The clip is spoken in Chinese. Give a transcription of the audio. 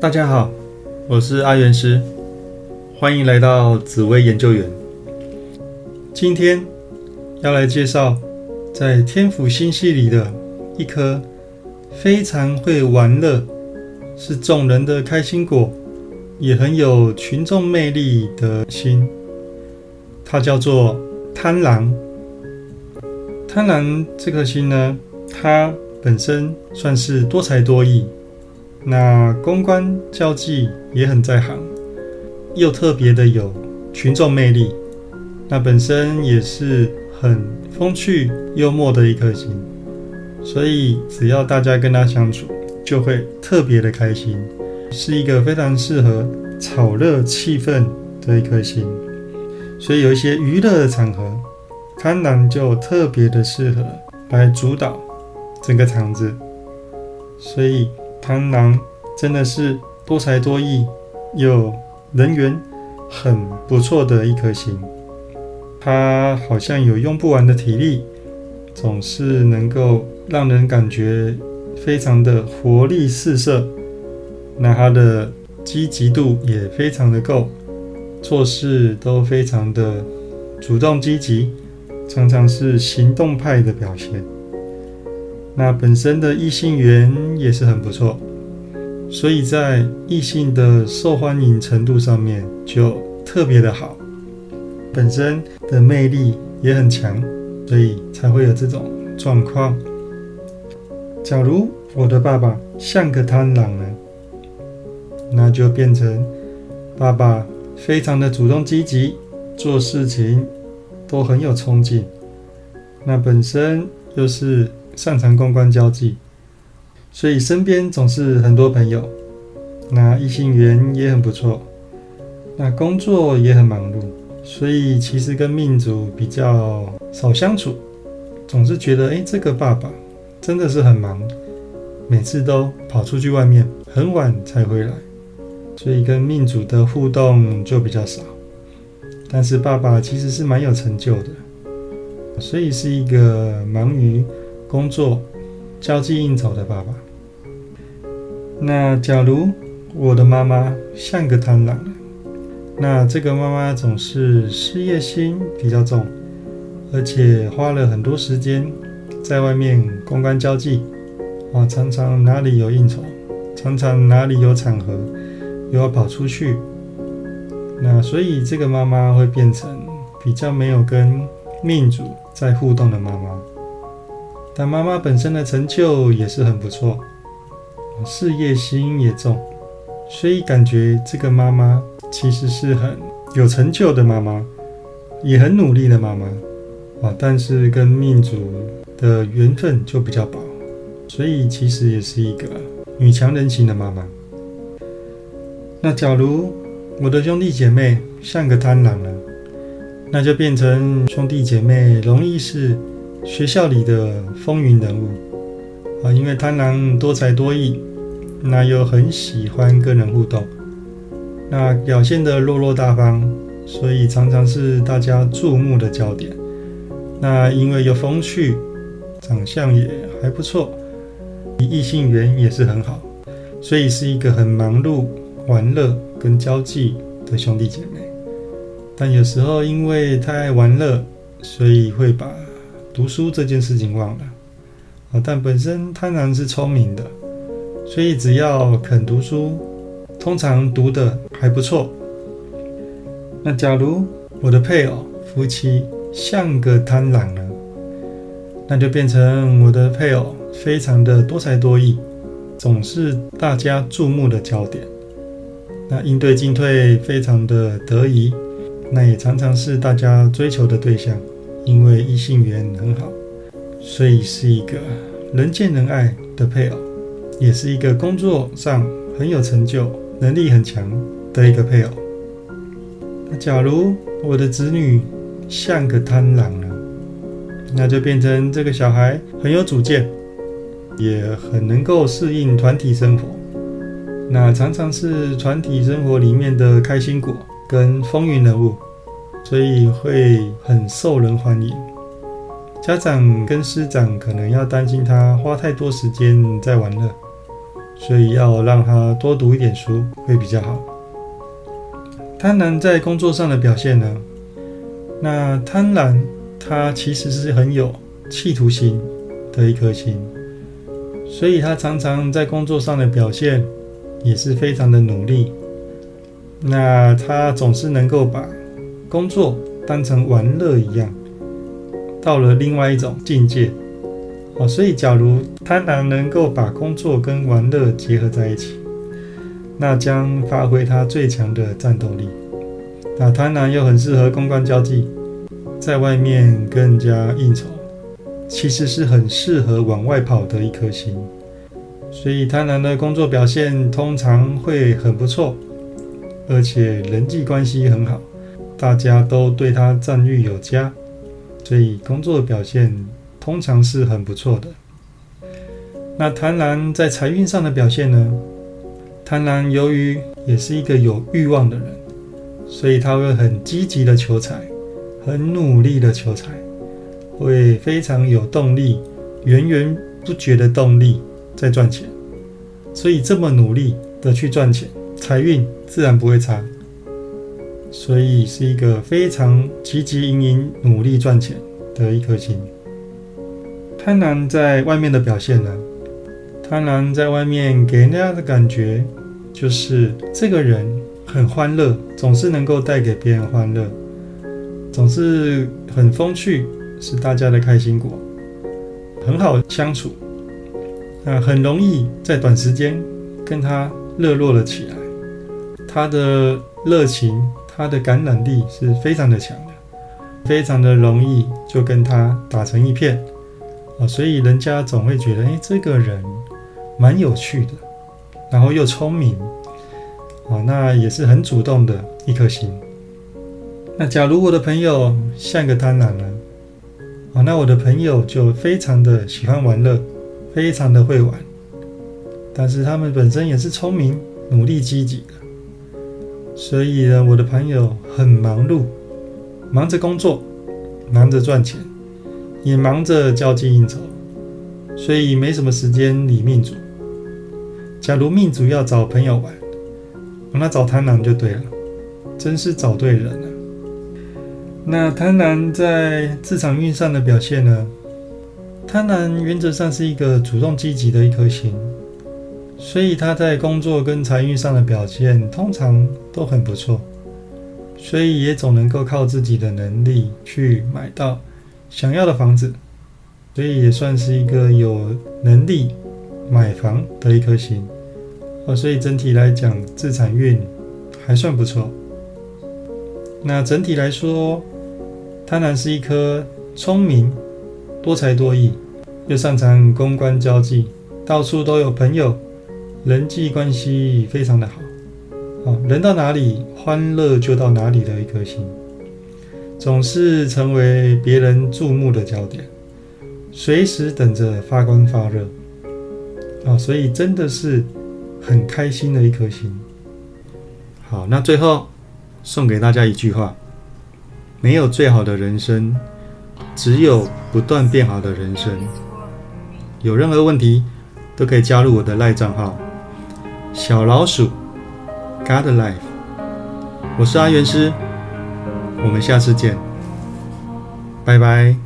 大家好，我是阿元师，欢迎来到紫薇研究员。今天要来介绍在天府星系里的一颗非常会玩乐，是众人的开心果，也很有群众魅力的星。它叫做贪狼。贪狼这颗星呢，它本身算是多才多艺。那公关交际也很在行，又特别的有群众魅力。那本身也是很风趣幽默的一颗心，所以只要大家跟他相处，就会特别的开心，是一个非常适合炒热气氛的一颗心。所以有一些娱乐的场合，贪婪就特别的适合来主导整个场子。所以。螳螂真的是多才多艺，又人缘很不错的一颗星。它好像有用不完的体力，总是能够让人感觉非常的活力四射。那它的积极度也非常的够，做事都非常的主动积极，常常是行动派的表现。那本身的异性缘也是很不错，所以在异性的受欢迎程度上面就特别的好，本身的魅力也很强，所以才会有这种状况。假如我的爸爸像个贪狼呢，那就变成爸爸非常的主动积极，做事情都很有冲劲，那本身又是。擅长公关交际，所以身边总是很多朋友。那异性缘也很不错，那工作也很忙碌，所以其实跟命主比较少相处，总是觉得哎，这个爸爸真的是很忙，每次都跑出去外面，很晚才回来，所以跟命主的互动就比较少。但是爸爸其实是蛮有成就的，所以是一个忙于。工作、交际应酬的爸爸。那假如我的妈妈像个贪婪，那这个妈妈总是事业心比较重，而且花了很多时间在外面公关交际，啊，常常哪里有应酬，常常哪里有场合，又要跑出去。那所以这个妈妈会变成比较没有跟命主在互动的妈妈。但妈妈本身的成就也是很不错，事业心也重，所以感觉这个妈妈其实是很有成就的妈妈，也很努力的妈妈啊。但是跟命主的缘分就比较薄，所以其实也是一个女强人型的妈妈。那假如我的兄弟姐妹像个贪婪呢，那就变成兄弟姐妹容易是。学校里的风云人物啊，因为贪狼多才多艺，那又很喜欢跟人互动，那表现的落落大方，所以常常是大家注目的焦点。那因为有风趣，长相也还不错，异性缘也是很好，所以是一个很忙碌、玩乐跟交际的兄弟姐妹。但有时候因为太爱玩乐，所以会把。读书这件事情忘了啊，但本身贪婪是聪明的，所以只要肯读书，通常读的还不错。那假如我的配偶夫妻像个贪婪呢，那就变成我的配偶非常的多才多艺，总是大家注目的焦点。那应对进退非常的得宜，那也常常是大家追求的对象。因为异性缘很好，所以是一个人见人爱的配偶，也是一个工作上很有成就、能力很强的一个配偶。那假如我的子女像个贪狼呢，那就变成这个小孩很有主见，也很能够适应团体生活，那常常是团体生活里面的开心果跟风云人物。所以会很受人欢迎，家长跟师长可能要担心他花太多时间在玩乐，所以要让他多读一点书会比较好。贪婪在工作上的表现呢？那贪婪他其实是很有企图心的一颗心，所以他常常在工作上的表现也是非常的努力。那他总是能够把工作当成玩乐一样，到了另外一种境界哦。所以，假如贪婪能够把工作跟玩乐结合在一起，那将发挥他最强的战斗力。那贪婪又很适合公关交际，在外面更加应酬，其实是很适合往外跑的一颗心。所以，贪婪的工作表现通常会很不错。而且人际关系很好，大家都对他赞誉有加，所以工作表现通常是很不错的。那贪婪在财运上的表现呢？贪婪由于也是一个有欲望的人，所以他会很积极的求财，很努力的求财，会非常有动力，源源不绝的动力在赚钱，所以这么努力的去赚钱。财运自然不会差，所以是一个非常积极、营营、努力赚钱的一颗心。贪婪在外面的表现呢？贪婪在外面给人家的感觉就是这个人很欢乐，总是能够带给别人欢乐，总是很风趣，是大家的开心果，很好相处，啊，很容易在短时间跟他热络了起来。他的热情，他的感染力是非常的强的，非常的容易就跟他打成一片啊，所以人家总会觉得，哎，这个人蛮有趣的，然后又聪明啊，那也是很主动的一颗心。那假如我的朋友像个贪婪人啊，那我的朋友就非常的喜欢玩乐，非常的会玩，但是他们本身也是聪明、努力、积极的。所以呢，我的朋友很忙碌，忙着工作，忙着赚钱，也忙着交际应酬，所以没什么时间理命主。假如命主要找朋友玩，那找贪婪就对了，真是找对人了。那贪婪在职场运上的表现呢？贪婪原则上是一个主动积极的一颗心。所以他在工作跟财运上的表现通常都很不错，所以也总能够靠自己的能力去买到想要的房子，所以也算是一个有能力买房的一颗星哦。所以整体来讲，自产运还算不错。那整体来说，贪婪是一颗聪明、多才多艺，又擅长公关交际，到处都有朋友。人际关系非常的好，啊，人到哪里欢乐就到哪里的一颗心，总是成为别人注目的焦点，随时等着发光发热，啊，所以真的是很开心的一颗心。好，那最后送给大家一句话：没有最好的人生，只有不断变好的人生。有任何问题都可以加入我的赖账号。小老鼠，God Life，我是阿元师，我们下次见，拜拜。